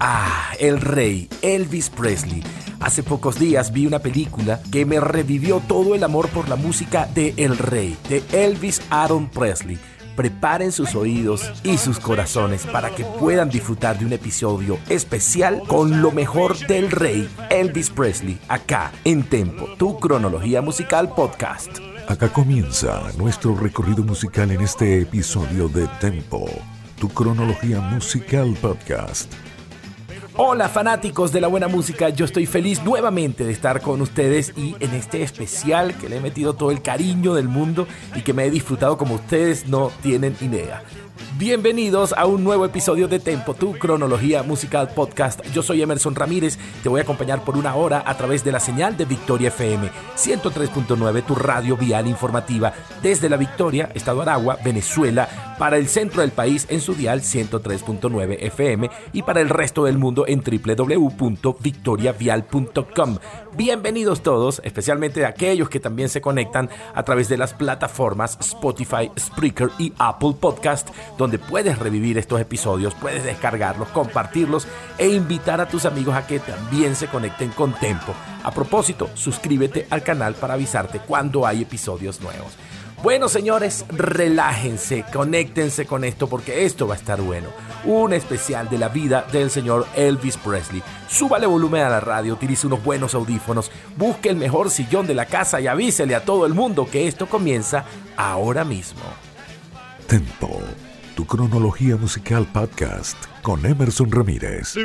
Ah, el rey, Elvis Presley. Hace pocos días vi una película que me revivió todo el amor por la música de El Rey, de Elvis Aaron Presley. Preparen sus oídos y sus corazones para que puedan disfrutar de un episodio especial con lo mejor del rey Elvis Presley, acá en Tempo, tu cronología musical podcast. Acá comienza nuestro recorrido musical en este episodio de Tempo, tu cronología musical podcast. Hola fanáticos de la buena música, yo estoy feliz nuevamente de estar con ustedes y en este especial que le he metido todo el cariño del mundo y que me he disfrutado como ustedes no tienen idea. Bienvenidos a un nuevo episodio de Tempo, tu cronología musical podcast. Yo soy Emerson Ramírez, te voy a acompañar por una hora a través de la señal de Victoria FM 103.9, tu radio vial informativa desde la Victoria, Estado Aragua, Venezuela, para el centro del país en su dial 103.9 FM y para el resto del mundo en www.victoriavial.com. Bienvenidos todos, especialmente aquellos que también se conectan a través de las plataformas Spotify, Spreaker y Apple Podcast, donde puedes revivir estos episodios, puedes descargarlos, compartirlos e invitar a tus amigos a que también se conecten con Tempo. A propósito, suscríbete al canal para avisarte cuando hay episodios nuevos. Bueno, señores, relájense, conéctense con esto porque esto va a estar bueno un especial de la vida del señor Elvis Presley. Súbale volumen a la radio, utilice unos buenos audífonos, busque el mejor sillón de la casa y avísele a todo el mundo que esto comienza ahora mismo. Tempo, tu cronología musical podcast con Emerson Ramírez.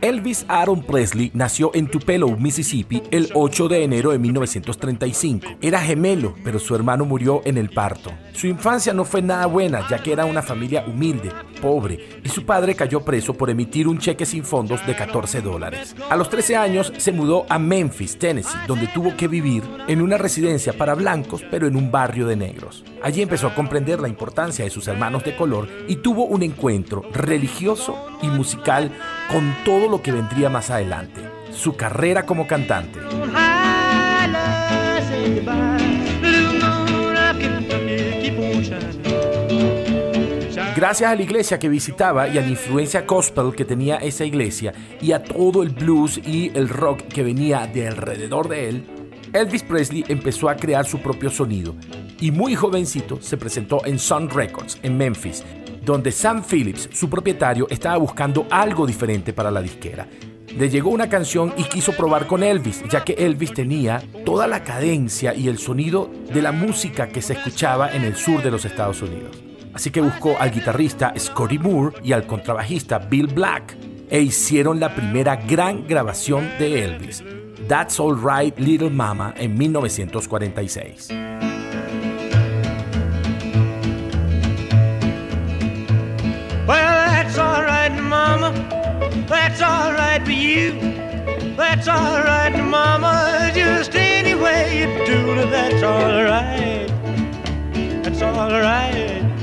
Elvis Aaron Presley nació en Tupelo, Mississippi, el 8 de enero de 1935. Era gemelo, pero su hermano murió en el parto. Su infancia no fue nada buena, ya que era una familia humilde, pobre, y su padre cayó preso por emitir un cheque sin fondos de 14 dólares. A los 13 años se mudó a Memphis, Tennessee, donde tuvo que vivir en una residencia para blancos, pero en un barrio de negros. Allí empezó a comprender la importancia de sus hermanos de color y tuvo un encuentro religioso y musical con todo lo que vendría más adelante, su carrera como cantante. Gracias a la iglesia que visitaba y a la influencia gospel que tenía esa iglesia y a todo el blues y el rock que venía de alrededor de él, Elvis Presley empezó a crear su propio sonido y muy jovencito se presentó en Sun Records en Memphis donde Sam Phillips, su propietario, estaba buscando algo diferente para la disquera. Le llegó una canción y quiso probar con Elvis, ya que Elvis tenía toda la cadencia y el sonido de la música que se escuchaba en el sur de los Estados Unidos. Así que buscó al guitarrista Scotty Moore y al contrabajista Bill Black e hicieron la primera gran grabación de Elvis, That's All Right Little Mama, en 1946. That's all right for you. That's all right, mama. Just any way you do that's all right. That's all right.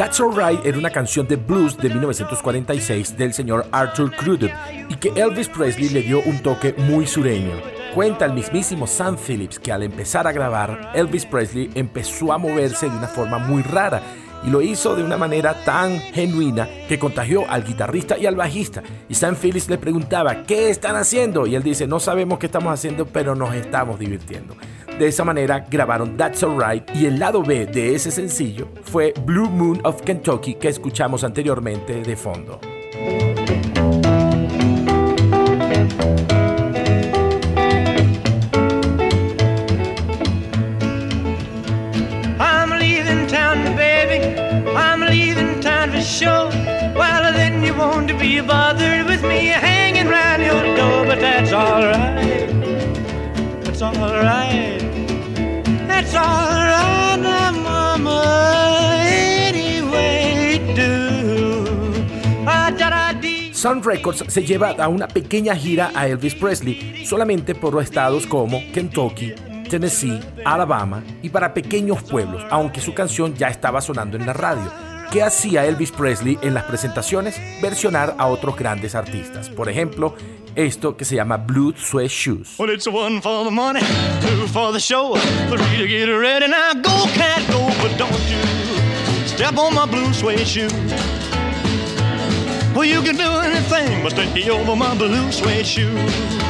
That's Alright era una canción de blues de 1946 del señor Arthur Crudup y que Elvis Presley le dio un toque muy sureño. Cuenta el mismísimo Sam Phillips que al empezar a grabar, Elvis Presley empezó a moverse de una forma muy rara y lo hizo de una manera tan genuina que contagió al guitarrista y al bajista. Y Sam Phillips le preguntaba, ¿qué están haciendo? Y él dice, no sabemos qué estamos haciendo, pero nos estamos divirtiendo. De esa manera grabaron That's Alright y el lado B de ese sencillo fue Blue Moon of Kentucky que escuchamos anteriormente de fondo. Sun Records se lleva a una pequeña gira a Elvis Presley solamente por estados como Kentucky, Tennessee, Alabama y para pequeños pueblos, aunque su canción ya estaba sonando en la radio. ¿Qué hacía Elvis Presley en las presentaciones? Versionar a otros grandes artistas. Por ejemplo, esto que se llama Blue Sweat Shoes. Well, it's one for the money, two for the show, three to get ready. Now go, cat, go, but don't you step on my blue suede shoes. Well, you can do anything but stay over my blue suede shoes.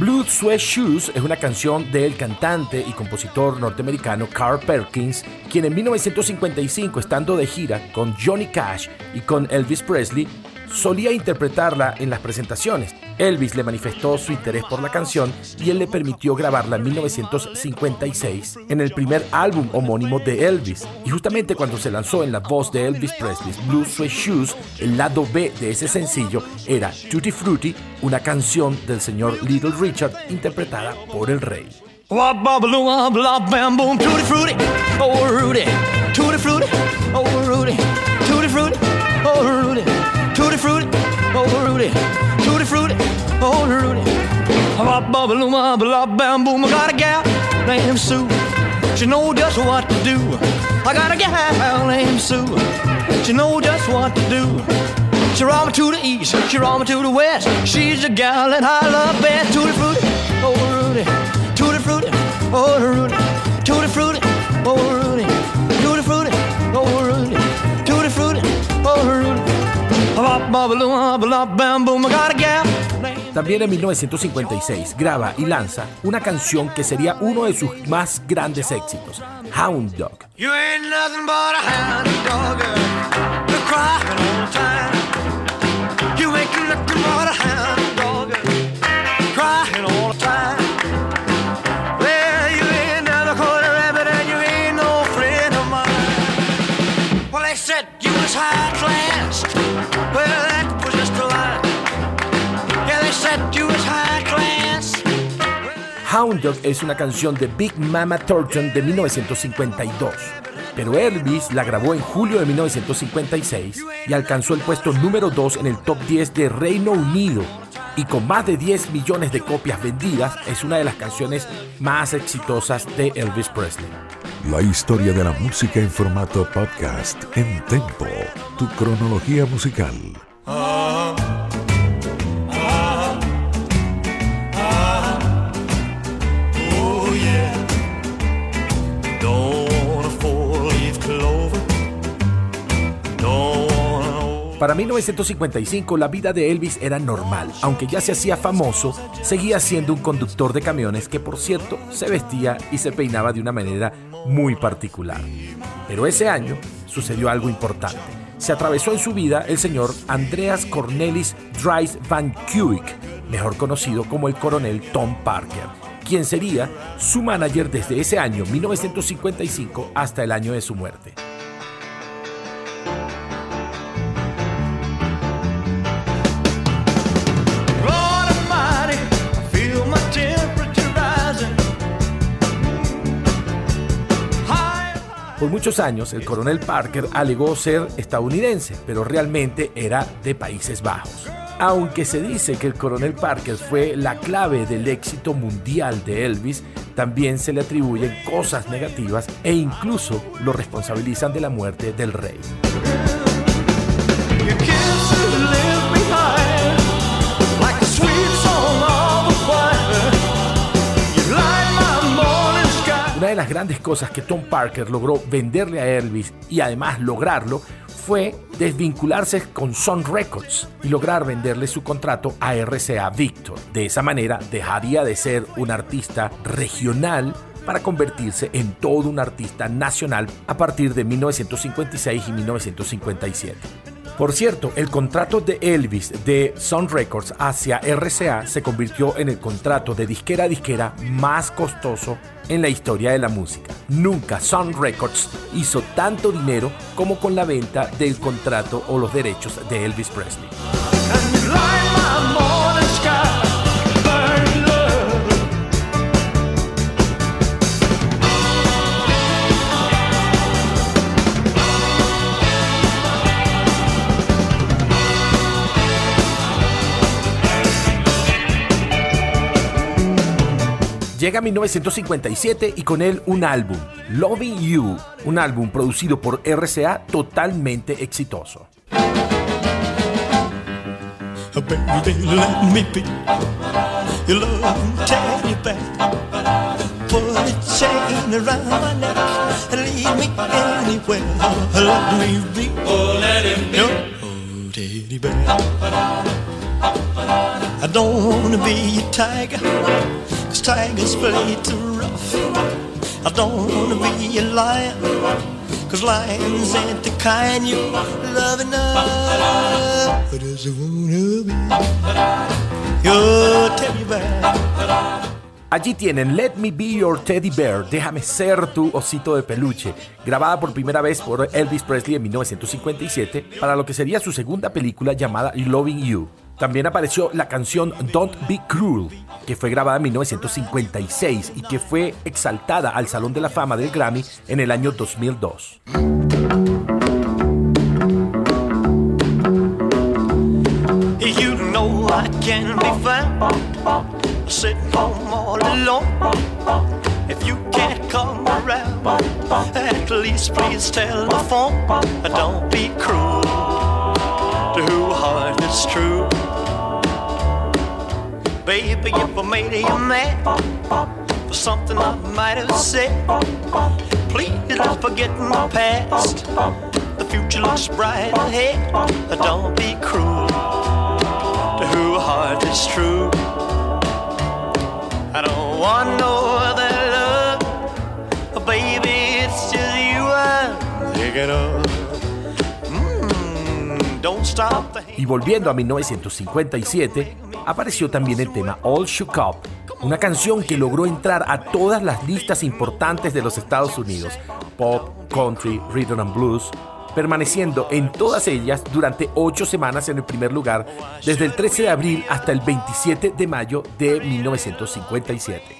Blue Sweat Shoes es una canción del cantante y compositor norteamericano Carl Perkins, quien en 1955, estando de gira con Johnny Cash y con Elvis Presley, solía interpretarla en las presentaciones. Elvis le manifestó su interés por la canción y él le permitió grabarla en 1956 en el primer álbum homónimo de Elvis. Y justamente cuando se lanzó en la voz de Elvis Presley's Blue Sweat Shoes, el lado B de ese sencillo era Tutti Frutti, una canción del señor Little Richard interpretada por el rey. Rudy. Bop bubble bop bam boom. I got a gal named Sue. She know just what to do. I got a gal named Sue. She know just what to do. She roll me to the east, she roll me to the west. She's the gal that I love best. Tutti frutti, oh Rudy, tutti frutti, oh Rudy, tutti frutti, oh Rudy, tutti frutti, oh Rudy, tutti frutti, oh Rudy. También en 1956 graba y lanza una canción que sería uno de sus más grandes éxitos, Hound Dog. Hound dog, Hound Dog es una canción de Big Mama Thornton de 1952, pero Elvis la grabó en julio de 1956 y alcanzó el puesto número 2 en el top 10 de Reino Unido y con más de 10 millones de copias vendidas es una de las canciones más exitosas de Elvis Presley. La historia de la música en formato podcast en Tempo, tu cronología musical. Para 1955 la vida de Elvis era normal, aunque ya se hacía famoso, seguía siendo un conductor de camiones que por cierto se vestía y se peinaba de una manera muy particular. Pero ese año sucedió algo importante. Se atravesó en su vida el señor Andreas Cornelis Dries van Kuik, mejor conocido como el coronel Tom Parker, quien sería su manager desde ese año 1955 hasta el año de su muerte. Por muchos años, el coronel Parker alegó ser estadounidense, pero realmente era de Países Bajos. Aunque se dice que el coronel Parker fue la clave del éxito mundial de Elvis, también se le atribuyen cosas negativas e incluso lo responsabilizan de la muerte del rey. Grandes cosas que Tom Parker logró venderle a Elvis y además lograrlo fue desvincularse con Sun Records y lograr venderle su contrato a RCA Victor. De esa manera dejaría de ser un artista regional para convertirse en todo un artista nacional a partir de 1956 y 1957. Por cierto, el contrato de Elvis de Sun Records hacia RCA se convirtió en el contrato de disquera a disquera más costoso en la historia de la música. Nunca Sun Records hizo tanto dinero como con la venta del contrato o los derechos de Elvis Presley. Llega 1957 y con él un álbum, Loving You, un álbum producido por RCA totalmente exitoso. I don't wanna be a tiger, cause tigers play too rough. I don't wanna be a lion, cause lions ain't the kind you love enough. But does wanna be your teddy bear? Allí tienen Let Me Be Your Teddy Bear, Déjame ser tu osito de peluche, grabada por primera vez por Elvis Presley en 1957 para lo que sería su segunda película llamada Loving You. También apareció la canción Don't Be Cruel, que fue grabada en 1956 y que fue exaltada al Salón de la Fama del Grammy en el año 2002. You know I can be found sitting home all alone. If you can't come around, at least please tell the phone. Don't be cruel to who heart is true. Baby, if I made you mad for something I might have said, please don't forget my past. The future looks bright ahead. Don't be cruel to who heart is true. I don't want no other love, baby. It's just you I'm thinking of. Y volviendo a 1957, apareció también el tema All Shook Up, una canción que logró entrar a todas las listas importantes de los Estados Unidos, pop, country, rhythm and blues, permaneciendo en todas ellas durante ocho semanas en el primer lugar, desde el 13 de abril hasta el 27 de mayo de 1957.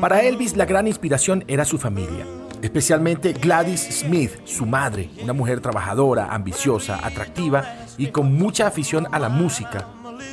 Para Elvis la gran inspiración era su familia, especialmente Gladys Smith, su madre, una mujer trabajadora, ambiciosa, atractiva y con mucha afición a la música.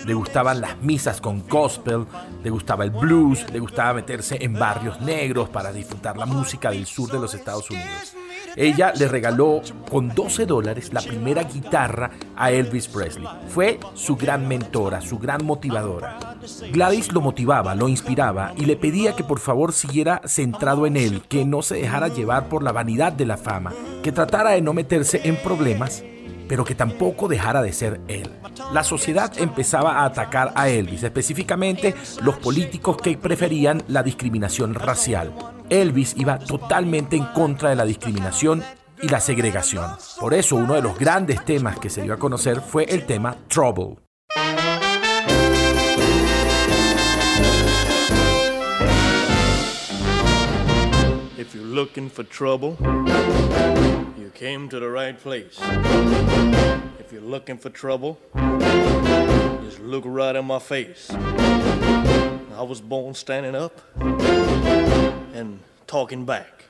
Le gustaban las misas con gospel, le gustaba el blues, le gustaba meterse en barrios negros para disfrutar la música del sur de los Estados Unidos. Ella le regaló con 12 dólares la primera guitarra a Elvis Presley. Fue su gran mentora, su gran motivadora. Gladys lo motivaba, lo inspiraba y le pedía que por favor siguiera centrado en él, que no se dejara llevar por la vanidad de la fama, que tratara de no meterse en problemas pero que tampoco dejara de ser él. La sociedad empezaba a atacar a Elvis, específicamente los políticos que preferían la discriminación racial. Elvis iba totalmente en contra de la discriminación y la segregación. Por eso uno de los grandes temas que se dio a conocer fue el tema Trouble. If you're looking for trouble, you came to the right place. If you're looking for trouble, just look right in my face. I was born standing up and talking back.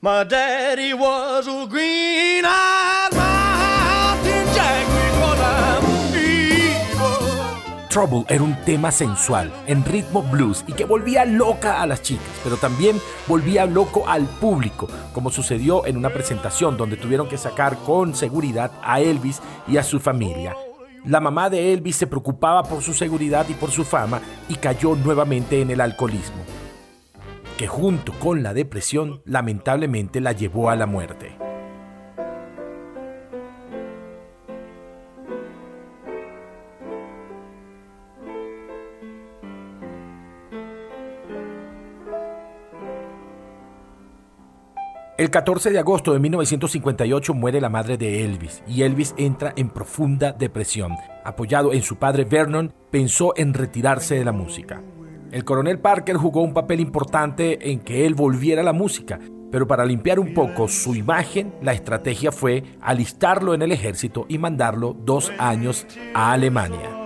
My daddy was a evil. Trouble era un tema sensual, en ritmo blues y que volvía loca a las chicas, pero también volvía loco al público, como sucedió en una presentación donde tuvieron que sacar con seguridad a Elvis y a su familia. La mamá de Elvis se preocupaba por su seguridad y por su fama y cayó nuevamente en el alcoholismo, que junto con la depresión lamentablemente la llevó a la muerte. El 14 de agosto de 1958 muere la madre de Elvis y Elvis entra en profunda depresión. Apoyado en su padre Vernon, pensó en retirarse de la música. El coronel Parker jugó un papel importante en que él volviera a la música, pero para limpiar un poco su imagen, la estrategia fue alistarlo en el ejército y mandarlo dos años a Alemania.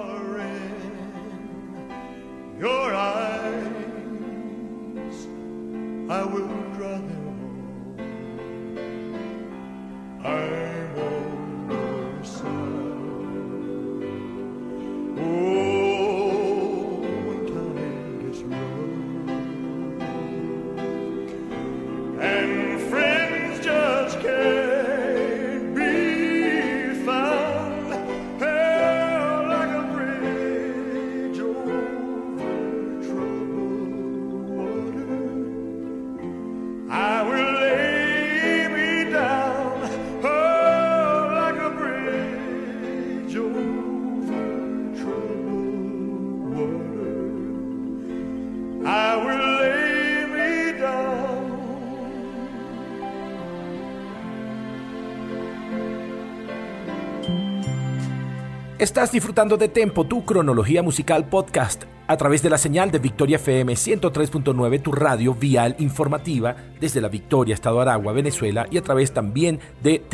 Estás disfrutando de Tempo, tu cronología musical podcast, a través de la señal de Victoria FM 103.9, tu radio vial informativa desde la Victoria, Estado Aragua, Venezuela, y a través también de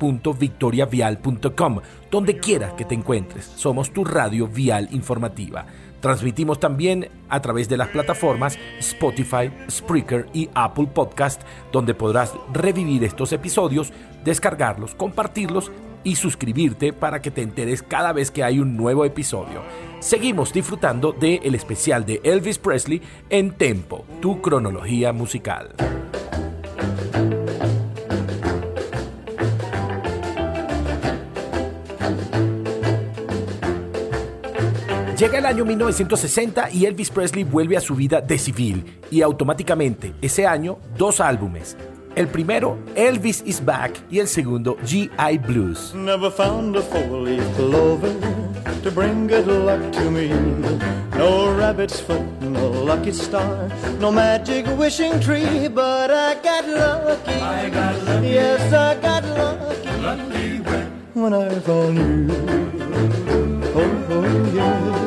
www.victoriavial.com, donde quiera que te encuentres. Somos tu radio vial informativa. Transmitimos también a través de las plataformas Spotify, Spreaker y Apple Podcast, donde podrás revivir estos episodios, descargarlos, compartirlos y suscribirte para que te enteres cada vez que hay un nuevo episodio. Seguimos disfrutando del el especial de Elvis Presley en Tempo, tu cronología musical. Llega el año 1960 y Elvis Presley vuelve a su vida de civil y automáticamente ese año dos álbumes, El primero, Elvis is Back, y el segundo, G.I. Blues. Never found a four-leaf clover to bring good luck to me. No rabbit's foot, no lucky star, no magic wishing tree, but I got lucky. I got lucky. Yes, I got lucky. Lucky when, when I found you. Oh, oh yeah.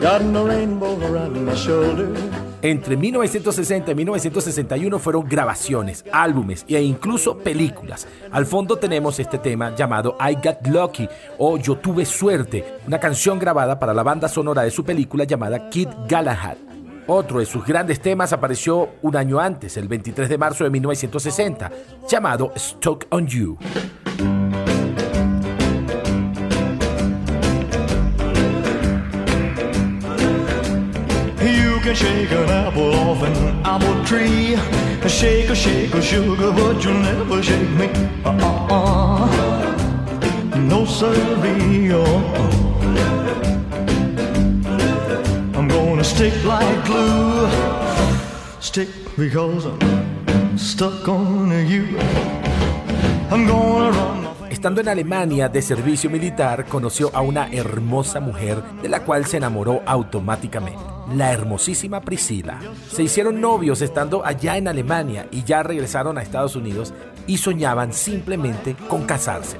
Got no rainbow around my shoulder. Entre 1960 y 1961 fueron grabaciones, álbumes e incluso películas. Al fondo tenemos este tema llamado I Got Lucky o Yo Tuve Suerte, una canción grabada para la banda sonora de su película llamada Kid Galahad. Otro de sus grandes temas apareció un año antes, el 23 de marzo de 1960, llamado Stuck on You. Can shake an apple off an apple tree. Shake a shake a sugar, but you'll never shake me. Uh-uh-uh. No siree. Uh-uh. I'm gonna stick like glue. Stick because I'm stuck on you. I'm gonna run. Estando en Alemania de servicio militar, conoció a una hermosa mujer de la cual se enamoró automáticamente la hermosísima Priscila. Se hicieron novios estando allá en Alemania y ya regresaron a Estados Unidos y soñaban simplemente con casarse.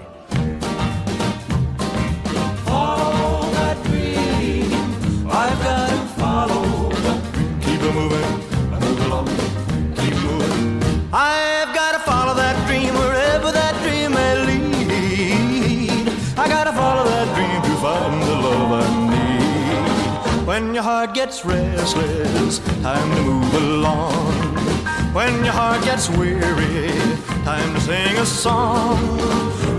Heart gets restless, time to move along. When your heart gets weary, time to sing a song.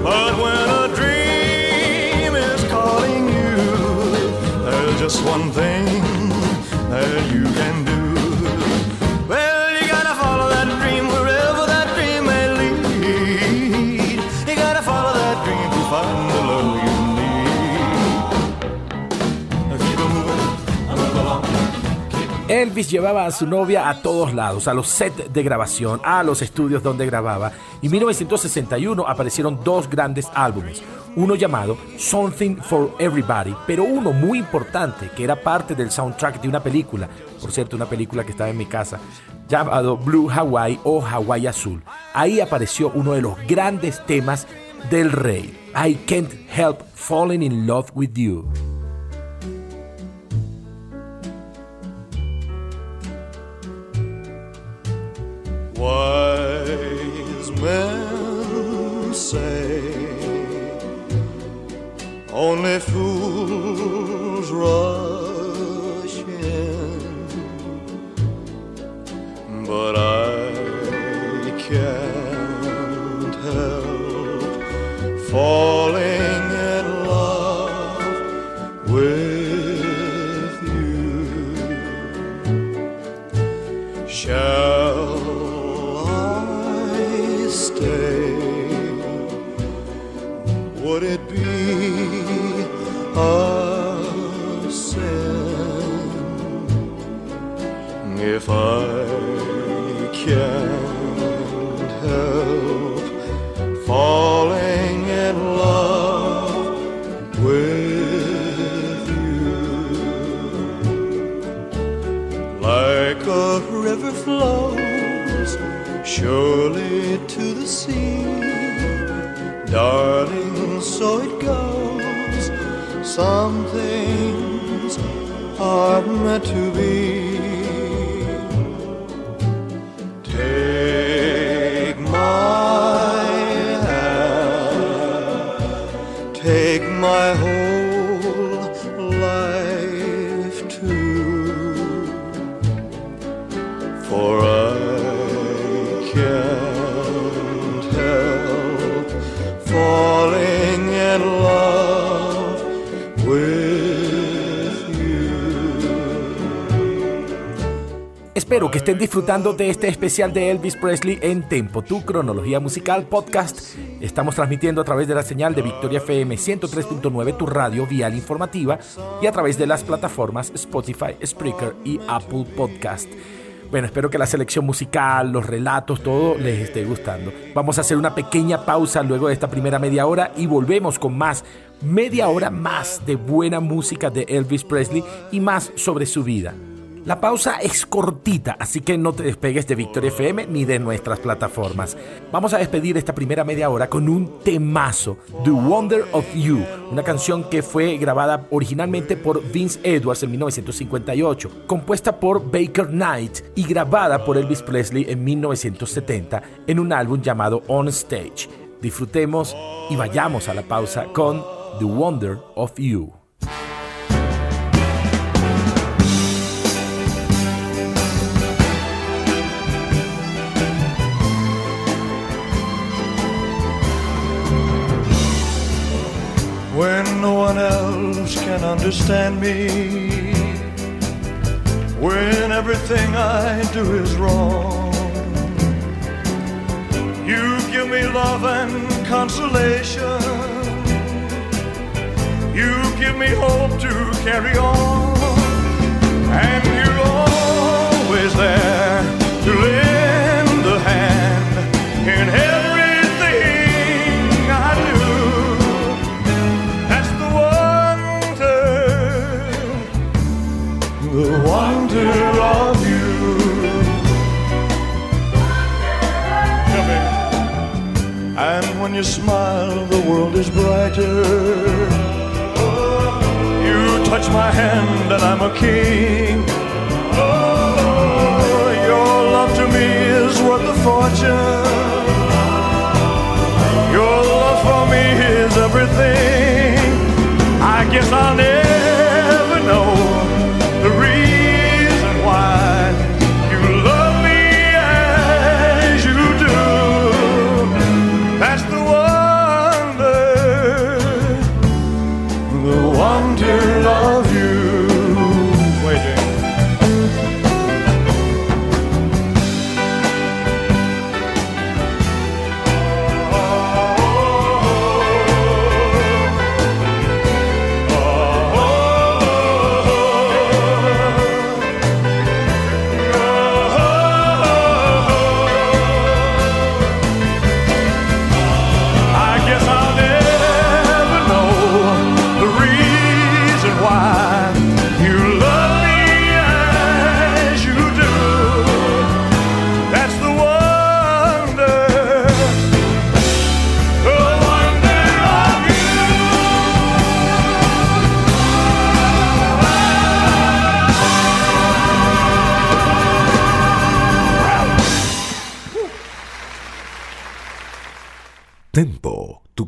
But when a dream is calling you, there's just one thing that you can do. Elvis llevaba a su novia a todos lados, a los sets de grabación, a los estudios donde grababa. Y en 1961 aparecieron dos grandes álbumes, uno llamado Something for Everybody, pero uno muy importante que era parte del soundtrack de una película, por cierto, una película que estaba en mi casa, llamado Blue Hawaii o Hawaii Azul. Ahí apareció uno de los grandes temas del rey, I Can't Help Falling in Love with You. Wise men say only fools rush in, but I can't help falling surely to the sea, darling, so it goes. Some things are meant to be. Que estén disfrutando de este especial de Elvis Presley en Tempo, tu cronología musical podcast. Estamos transmitiendo a través de la señal de Victoria FM 103.9, tu radio vial informativa, y a través de las plataformas Spotify, Spreaker y Apple Podcast. Bueno, espero que la selección musical, los relatos, todo les esté gustando. Vamos a hacer una pequeña pausa luego de esta primera media hora y volvemos con más, media hora más de buena música de Elvis Presley y más sobre su vida. La pausa es cortita, así que no te despegues de Victoria FM ni de nuestras plataformas. Vamos a despedir esta primera media hora con un temazo, The Wonder of You, una canción que fue grabada originalmente por Vince Edwards en 1958, compuesta por Baker Knight y grabada por Elvis Presley en 1970 en un álbum llamado On Stage. Disfrutemos y vayamos a la pausa con The Wonder of You. When no one else can understand me, when everything I do is wrong. You give me love and consolation. You give me hope to carry on, when you smile, the world is brighter. You touch my hand, and I'm a king. Oh, your love to me is worth a fortune. Your love for me is everything. I guess I'll never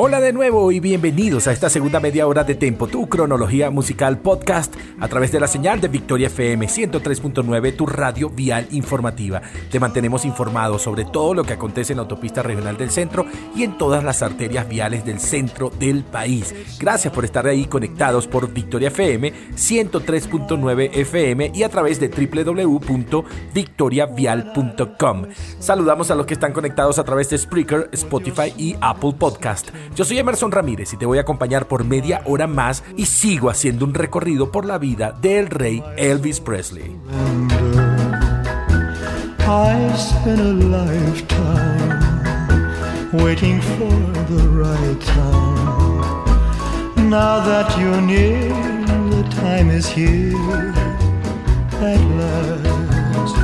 Hola de nuevo y bienvenidos a esta segunda media hora de Tempo, tu cronología musical podcast a través de la señal de Victoria FM 103.9, tu radio vial informativa. Te mantenemos informado sobre todo lo que acontece en la autopista regional del centro y en todas las arterias viales del centro del país. Gracias por estar ahí conectados por Victoria FM 103.9 FM y a través de www.victoriavial.com. Saludamos a los que están conectados a través de Spreaker, Spotify y Apple Podcast. Yo soy Emerson Ramírez y te voy a acompañar por media hora más y sigo haciendo un recorrido por la vida del rey Elvis Presley. I spent a lifetime waiting for the right time. Now that you're near, the time is here at last.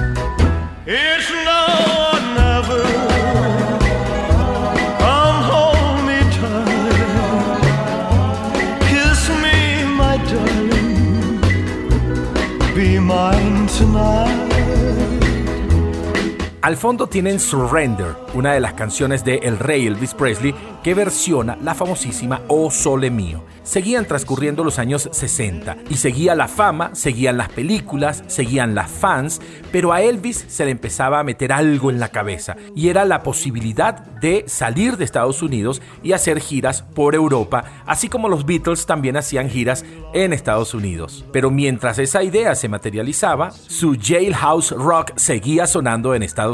It's Al fondo tienen Surrender, una de las canciones de El Rey Elvis Presley que versiona la famosísima Oh Sole Mío. Seguían transcurriendo los años 60 y seguía la fama, seguían las películas, seguían las fans, pero a Elvis se le empezaba a meter algo en la cabeza y era la posibilidad de salir de Estados Unidos y hacer giras por Europa, así como los Beatles también hacían giras en Estados Unidos. Pero mientras esa idea se materializaba, su Jailhouse Rock seguía sonando en Estados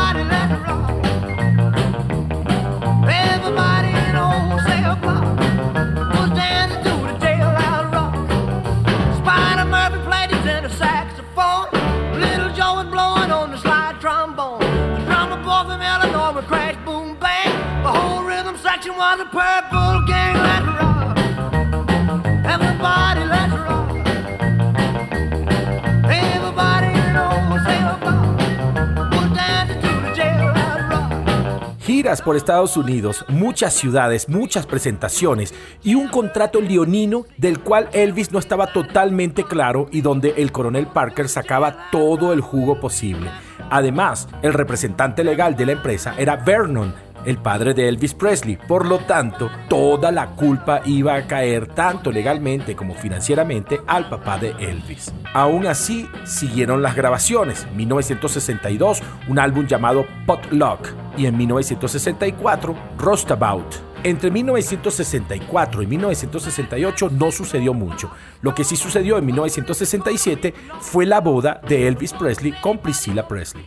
Giras por Estados Unidos, muchas ciudades, muchas presentaciones y un contrato leonino del cual Elvis no estaba totalmente claro y donde el coronel Parker sacaba todo el jugo posible. Además, el representante legal de la empresa era Vernon, el padre de Elvis Presley. Por lo tanto, toda la culpa iba a caer tanto legalmente como financieramente al papá de Elvis. Aún así, siguieron las grabaciones. 1962, un álbum llamado Potluck y en 1964, Rostabout. Entre 1964 y 1968 no sucedió mucho. Lo que sí sucedió en 1967 fue la boda de Elvis Presley con Priscilla Presley.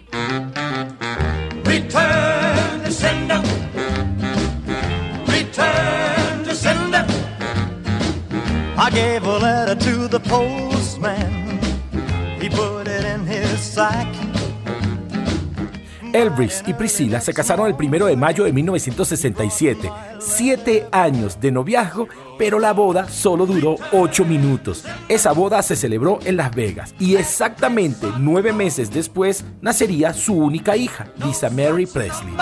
Return sender. I gave a letter to the postman. He put it in his sack. Elvis y Priscilla se casaron el primero de mayo de 1967. Siete años de noviazgo, pero la boda solo duró ocho minutos. Esa boda se celebró en Las Vegas y exactamente nueve meses después nacería su única hija, Lisa Mary Presley.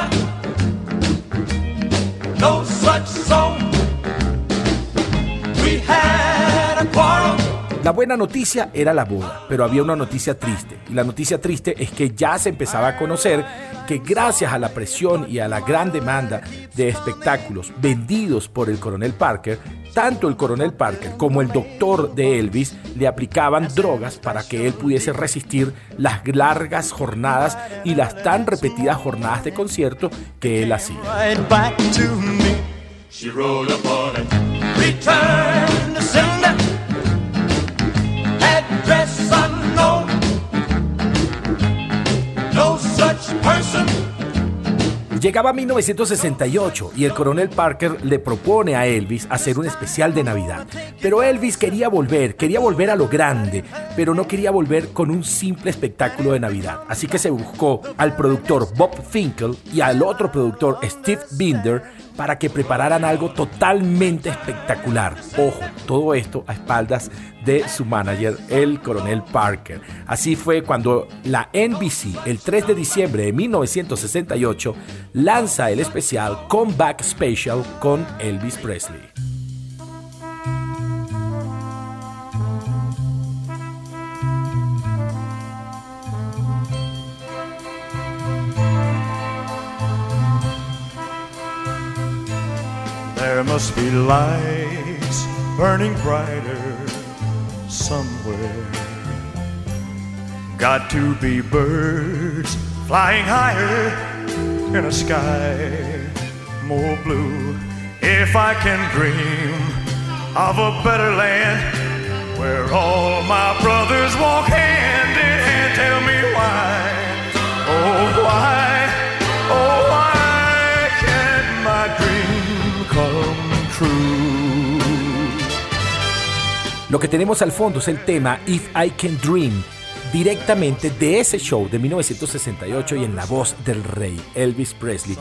La buena noticia era la boda, pero había una noticia triste. Y la noticia triste es que ya se empezaba a conocer que gracias a la presión y a la gran demanda de espectáculos vendidos por el coronel Parker, tanto el coronel Parker como el doctor de Elvis le aplicaban drogas para que él pudiese resistir las largas jornadas y las tan repetidas jornadas de concierto que él hacía she rode upon it. Return to sender, unknown. No such person. Llegaba 1968 y el coronel Parker le propone a Elvis hacer un especial de Navidad. Pero Elvis quería volver, quería volver a lo grande, pero no quería volver con un simple espectáculo de Navidad. Así que se buscó al productor Bob Finkel y al otro productor Steve Binder para que prepararan algo totalmente espectacular. Ojo, todo esto a espaldas de su manager, el coronel Parker. Así fue cuando la NBC, el 3 de diciembre de 1968, lanza el especial Comeback Special con Elvis Presley. There must be lights burning brighter somewhere. Got to be birds flying higher in a sky more blue. If I can dream of a better land where all my brothers walk hand in hand, tell me why, oh why, oh Lo que tenemos al fondo es el tema If I Can Dream, directamente de ese show de 1968 y en la voz del rey Elvis Presley.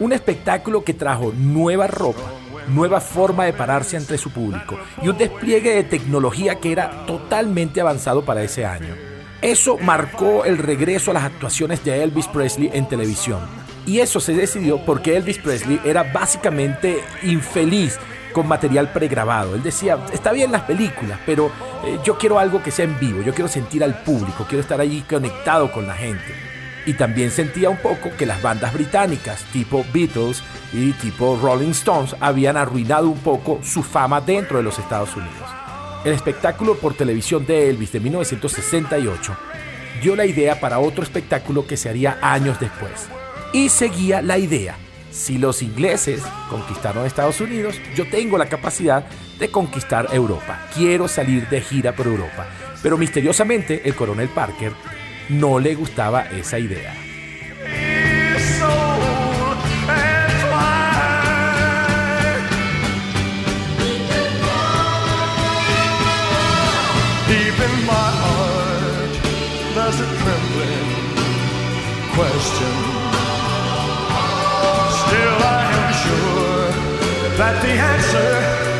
Un espectáculo que trajo nueva ropa, nueva forma de pararse ante su público y un despliegue de tecnología que era totalmente avanzado para ese año. Eso marcó el regreso a las actuaciones de Elvis Presley en televisión. Y eso se decidió porque Elvis Presley era básicamente infeliz con material pregrabado. Él decía, está bien las películas, pero eh, yo quiero algo que sea en vivo, yo quiero sentir al público, quiero estar allí conectado con la gente. Y también sentía un poco que las bandas británicas, tipo Beatles y tipo Rolling Stones, habían arruinado un poco su fama dentro de los Estados Unidos. El espectáculo por televisión de Elvis de 1968 dio la idea para otro espectáculo que se haría años después. Y seguía la idea si los ingleses conquistaron Estados Unidos, yo tengo la capacidad de conquistar Europa. Quiero salir de gira por Europa. Pero misteriosamente el coronel Parker no le gustaba esa idea. That the answer,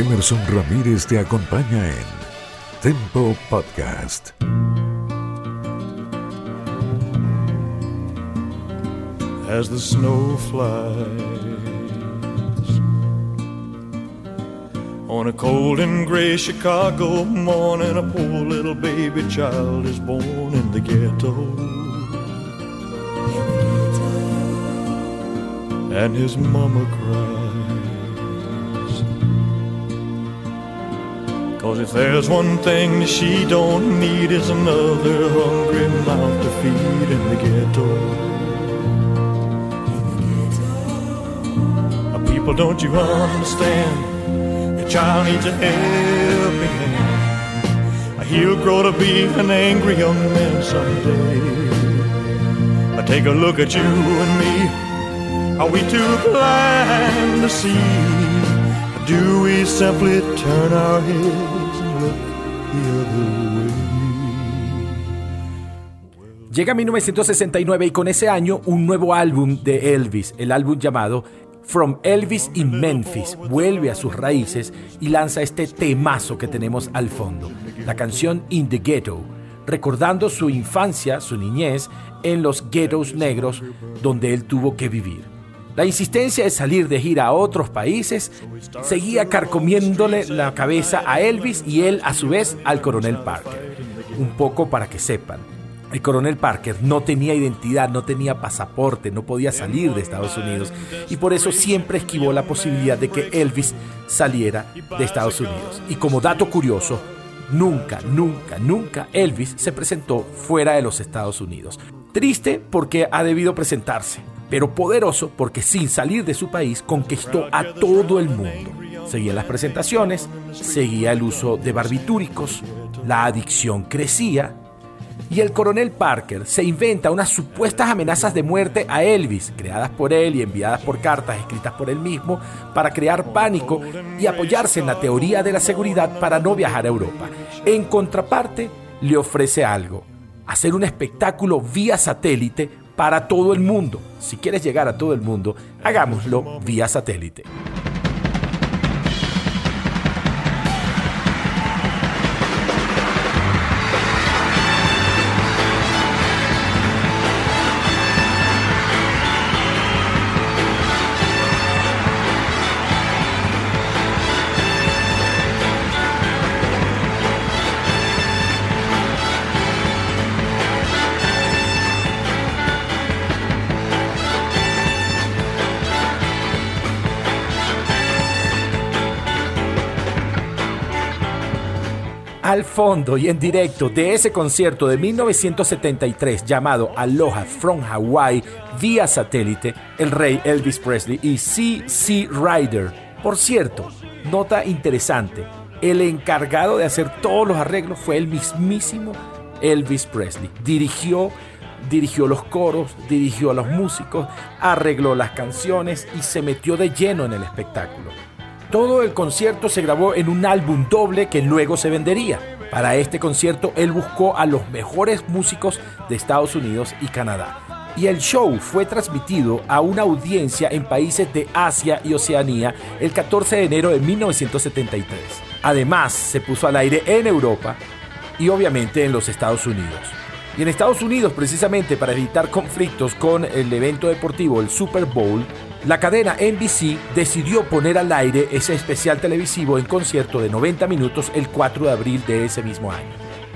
Emerson Ramírez te acompaña en Tempo Podcast. as the snow flies. On a cold and gray Chicago morning, a poor little baby child is born in the ghetto. And his mama cries. Cause if there's one thing she don't need is another hungry mouth to feed in the ghetto. People, don't you understand? Your child needs a helping hand. He'll grow to be an angry young man someday. But take a look at you and me. Are we too blind to see? Do we simply turn our heads Llega 1969 y con ese año un nuevo álbum de Elvis, el álbum llamado From Elvis in Memphis, vuelve a sus raíces y lanza este temazo que tenemos al fondo, la canción In the Ghetto, recordando su infancia, su niñez en los ghettos negros donde él tuvo que vivir. La insistencia de salir de gira a otros países seguía carcomiéndole la cabeza a Elvis y él a su vez al coronel Parker. Un poco para que sepan, el coronel Parker no tenía identidad, no tenía pasaporte, no podía salir de Estados Unidos y por eso siempre esquivó la posibilidad de que Elvis saliera de Estados Unidos. Y como dato curioso, nunca, nunca, nunca Elvis se presentó fuera de los Estados Unidos. Triste porque ha debido presentarse, pero poderoso porque sin salir de su país conquistó a todo el mundo. Seguía las presentaciones, seguía el uso de barbitúricos, la adicción crecía y el coronel Parker se inventa unas supuestas amenazas de muerte a Elvis, creadas por él y enviadas por cartas escritas por él mismo, para crear pánico y apoyarse en la teoría de la seguridad para no viajar a Europa. En contraparte, le ofrece algo, hacer un espectáculo vía satélite para todo el mundo. Si quieres llegar a todo el mundo, hagámoslo vía satélite. Fondo y en directo de ese concierto de 1973 llamado Aloha from Hawaii vía satélite, el rey Elvis Presley y C.C. Ryder. Por cierto, nota interesante, el encargado de hacer todos los arreglos fue el mismísimo Elvis Presley. Dirigió dirigió los coros, dirigió a los músicos, arregló las canciones y se metió de lleno en el espectáculo. Todo el concierto se grabó en un álbum doble que luego se vendería. Para este concierto él buscó a los mejores músicos de Estados Unidos y Canadá. Y el show fue transmitido a una audiencia en países de Asia y Oceanía el 14 de enero de 1973. Además, se puso al aire en Europa y obviamente en los Estados Unidos. Y en Estados Unidos, precisamente para evitar conflictos con el evento deportivo, el Super Bowl, la cadena NBC decidió poner al aire ese especial televisivo en concierto de 90 minutos el 4 de abril de ese mismo año.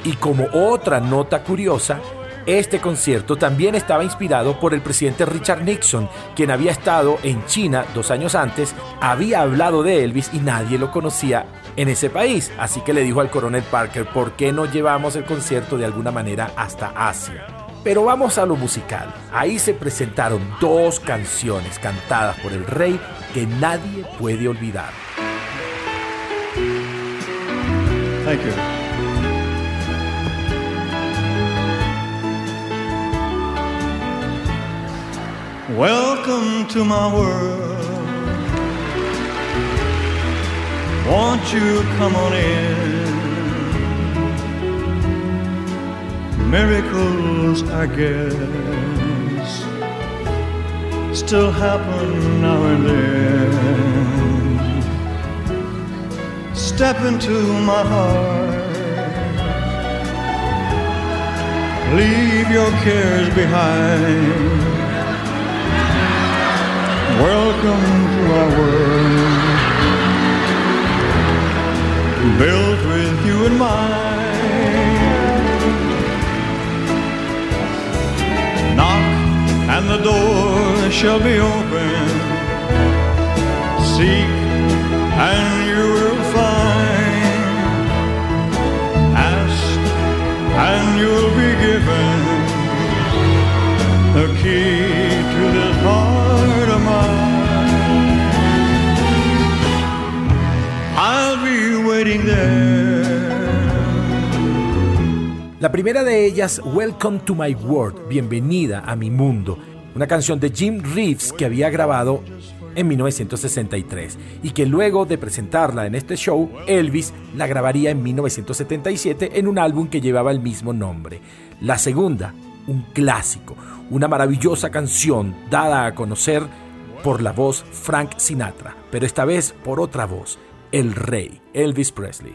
Y como otra nota curiosa, este concierto también estaba inspirado por el presidente Richard Nixon, quien había estado en China dos años antes, había hablado de Elvis y nadie lo conocía en ese país. Así que le dijo al coronel Parker, ¿por qué no llevamos el concierto de alguna manera hasta Asia? Pero vamos a lo musical. Ahí se presentaron dos canciones cantadas por el rey que nadie puede olvidar. Thank you. Welcome to my world. Won't you come on in? Miracles, I guess, still happen now and then. Step into my heart, leave your cares behind. Welcome to our world, built with you in mind. And the door shall be open. Seek and you will find. Ask and you'll be given the key to this heart of mine. I'll be waiting there. La primera de ellas, Welcome to My World, Bienvenida a mi mundo, una canción de Jim Reeves que había grabado en 1963 y que luego de presentarla en este show, Elvis la grabaría en 1977 en un álbum que llevaba el mismo nombre. La segunda, un clásico, una maravillosa canción dada a conocer por la voz Frank Sinatra, pero esta vez por otra voz, el rey Elvis Presley.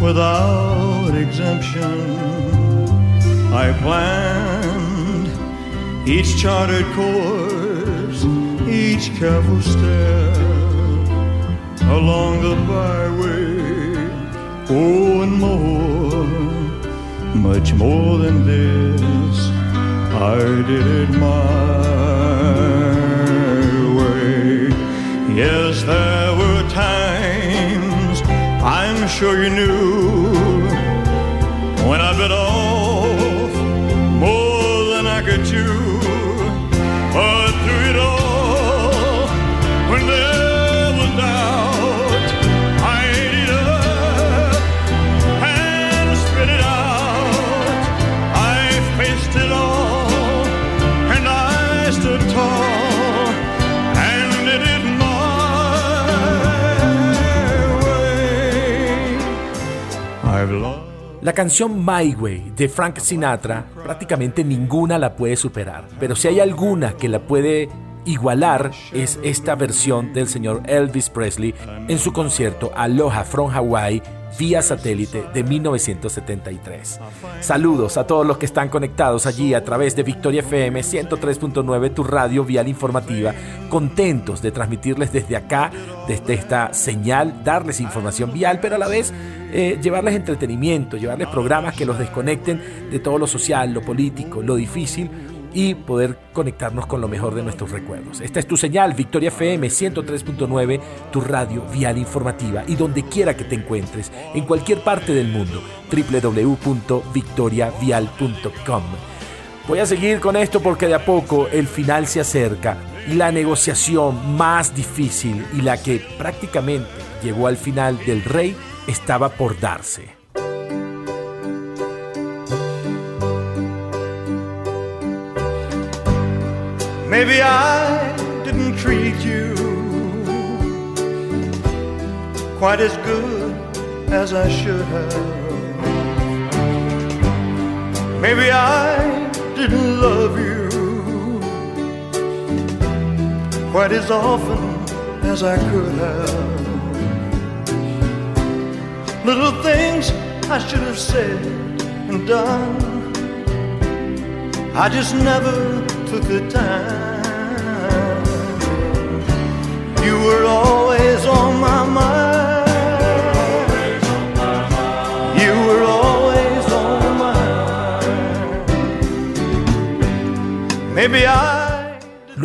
without exemption. I planned each charted course, each careful step along the byway. Oh, and more, much more than this, I did it my way. Yes, there sure you knew La canción My Way de Frank Sinatra prácticamente ninguna la puede superar, pero si hay alguna que la puede igualar es esta versión del señor Elvis Presley en su concierto Aloha from Hawaii vía satélite de 1973. Saludos a todos los que están conectados allí a través de Victoria FM 103.9, tu radio vial informativa, contentos de transmitirles desde acá, desde esta señal, darles información vial, pero a la vez eh, llevarles entretenimiento, llevarles programas que los desconecten de todo lo social, lo político, lo difícil y poder conectarnos con lo mejor de nuestros recuerdos. Esta es tu señal, Victoria FM 103.9, tu radio vial informativa y donde quiera que te encuentres, en cualquier parte del mundo, www.victoriavial.com. Voy a seguir con esto porque de a poco el final se acerca y la negociación más difícil y la que prácticamente llegó al final del rey estaba por darse. Maybe I didn't treat you quite as good as I should have. Maybe I didn't love you quite as often as I could have. Little things I should have said and done. I just never took the time. You were always on my mind. You were always on my mind. Maybe I.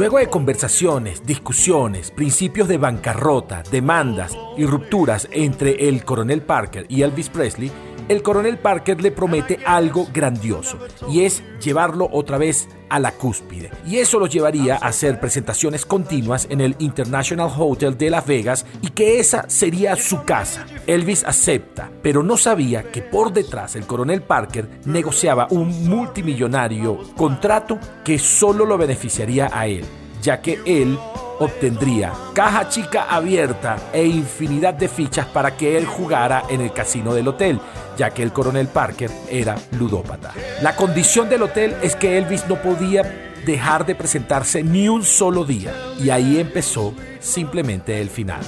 Luego de conversaciones, discusiones, principios de bancarrota, demandas y rupturas entre el coronel Parker y Elvis Presley, el coronel Parker le promete algo grandioso y es llevarlo otra vez a la cúspide. Y eso lo llevaría a hacer presentaciones continuas en el International Hotel de Las Vegas y que esa sería su casa. Elvis acepta, pero no sabía que por detrás el coronel Parker negociaba un multimillonario contrato que solo lo beneficiaría a él, ya que él obtendría caja chica abierta e infinidad de fichas para que él jugara en el casino del hotel, ya que el coronel Parker era ludópata. La condición del hotel es que Elvis no podía dejar de presentarse ni un solo día, y ahí empezó simplemente el final.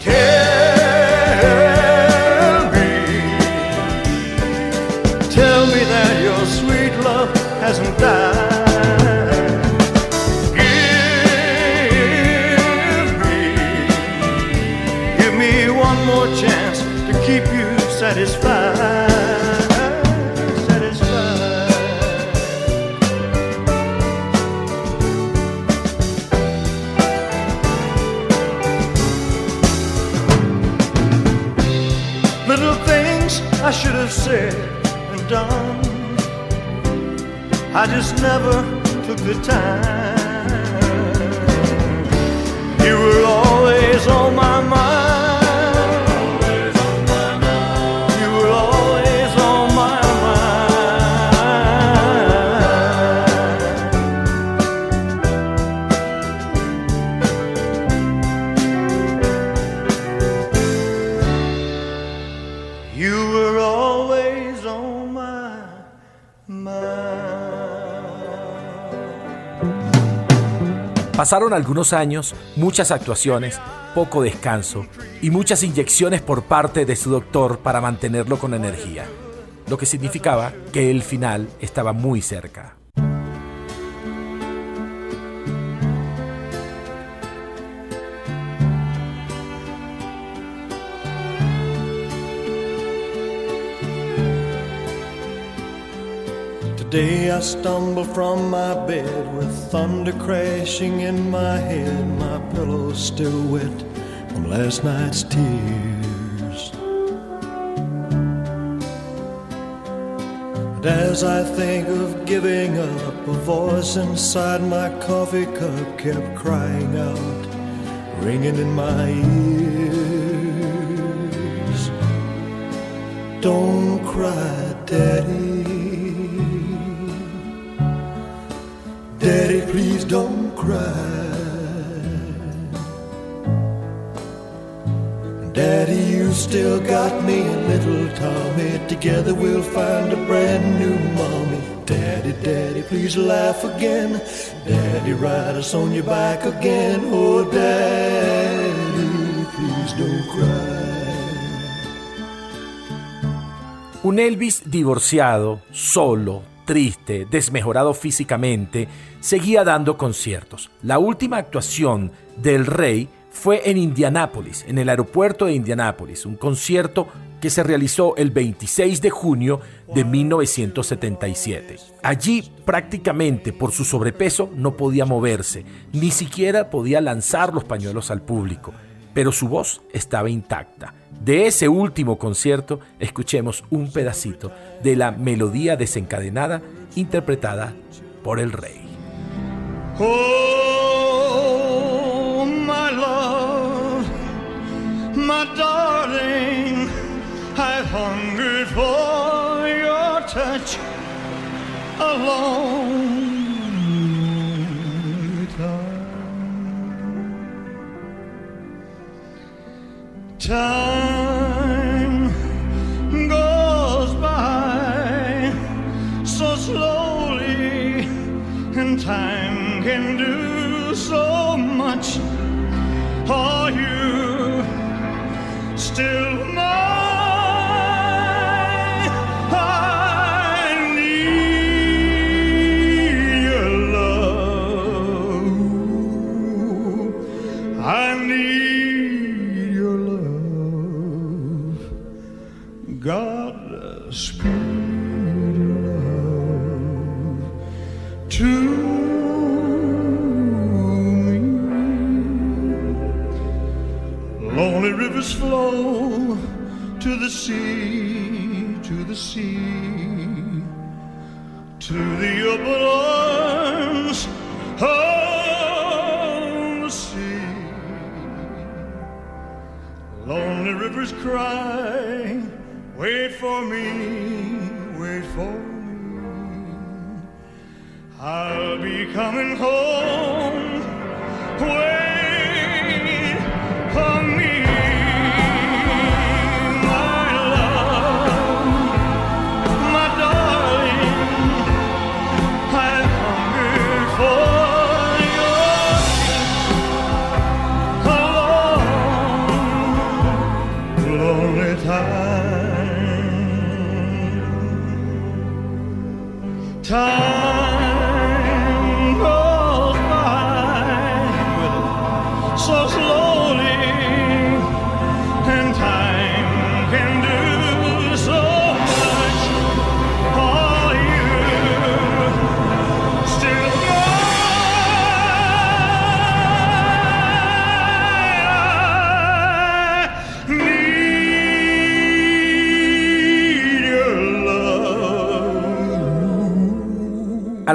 Said and done. I just never took the time. You were always on my mind. Pasaron algunos años, muchas actuaciones, poco descanso y muchas inyecciones por parte de su doctor para mantenerlo con energía, lo que significaba que el final estaba muy cerca. Today I stumble from my bed with thunder crashing in my head, my pillow still wet from last night's tears. And as I think of giving up, a voice inside my coffee cup kept crying out, ringing in my ears. Don't cry, Daddy. Daddy, please don't cry. Daddy, you still got me a little Tommy. Together we'll find a brand new mommy. Daddy, Daddy, please laugh again. Daddy, ride us on your back again. Oh, Daddy, please don't cry. Un Elvis divorciado, solo, triste, desmejorado físicamente, seguía dando conciertos. La última actuación del rey fue en Indianápolis, en el aeropuerto de Indianápolis, un concierto que se realizó el 26 de junio de 1977. Allí prácticamente por su sobrepeso no podía moverse, ni siquiera podía lanzar los pañuelos al público, pero su voz estaba intacta. De ese último concierto escuchemos un pedacito de la melodía desencadenada interpretada por el rey. Oh, my love, my darling, I've hungered for your touch a time. To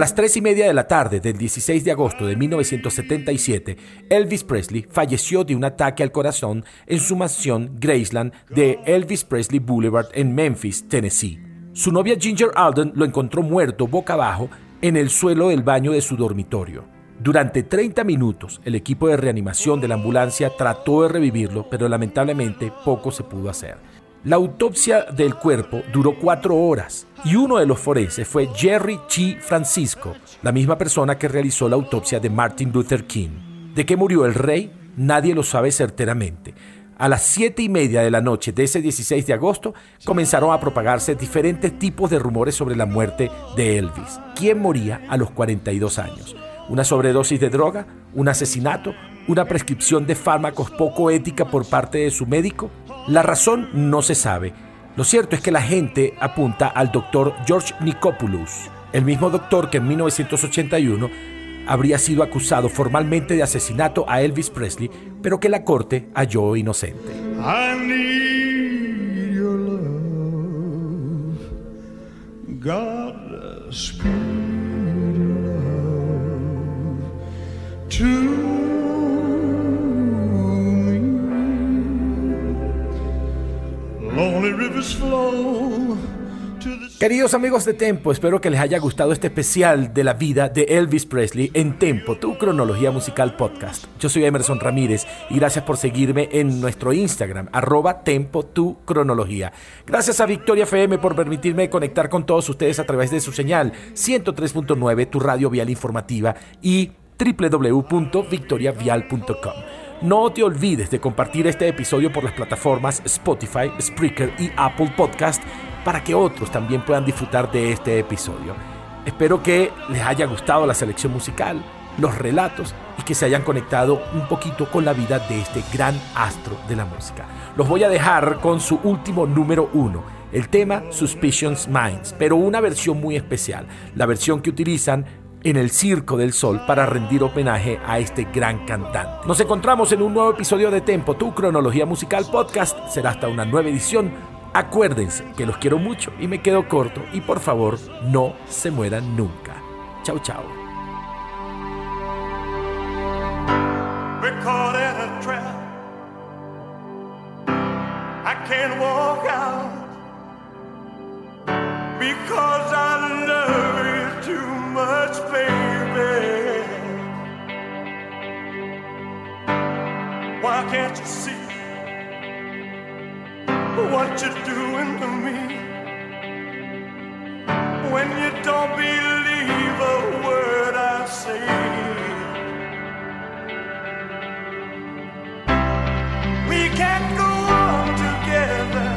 las 3 y media de la tarde del 16 de agosto de 1977, Elvis Presley falleció de un ataque al corazón en su mansión Graceland de Elvis Presley Boulevard en Memphis, Tennessee. Su novia Ginger Alden lo encontró muerto boca abajo en el suelo del baño de su dormitorio. Durante 30 minutos, el equipo de reanimación de la ambulancia trató de revivirlo, pero lamentablemente poco se pudo hacer. La autopsia del cuerpo duró cuatro horas y uno de los forenses fue Jerry Chi Francisco, la misma persona que realizó la autopsia de Martin Luther King. ¿De qué murió el rey? Nadie lo sabe certeramente. A las siete y media de la noche de ese 16 de agosto comenzaron a propagarse diferentes tipos de rumores sobre la muerte de Elvis. ¿Quién moría a los 42 años? ¿Una sobredosis de droga? ¿Un asesinato? ¿Una prescripción de fármacos poco ética por parte de su médico? La razón no se sabe. Lo cierto es que la gente apunta al doctor George Nikopoulos, el mismo doctor que en 1981 habría sido acusado formalmente de asesinato a Elvis Presley, pero que la corte halló inocente. Queridos amigos de Tempo, espero que les haya gustado este especial de la vida de Elvis Presley en Tempo, tu cronología musical podcast. Yo soy Emerson Ramírez y gracias por seguirme en nuestro Instagram, arroba Tempo, tu cronología. Gracias a Victoria FM por permitirme conectar con todos ustedes a través de su señal 103.9, tu radio vial informativa y www.victoriavial.com. No te olvides de compartir este episodio por las plataformas Spotify, Spreaker y Apple Podcast para que otros también puedan disfrutar de este episodio. Espero que les haya gustado la selección musical, los relatos y que se hayan conectado un poquito con la vida de este gran astro de la música. Los voy a dejar con su último número uno, el tema Suspicions Minds, pero una versión muy especial, la versión que utilizan en el Circo del Sol para rendir homenaje a este gran cantante. Nos encontramos en un nuevo episodio de Tempo, tu cronología musical podcast. Será hasta una nueva edición. Acuérdense que los quiero mucho y me quedo corto y por favor no se mueran nunca. Chau. We're caught baby. Why can't you see what you're doing to me? When you don't believe a word I say. We can't go on together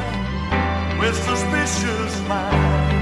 with suspicious minds.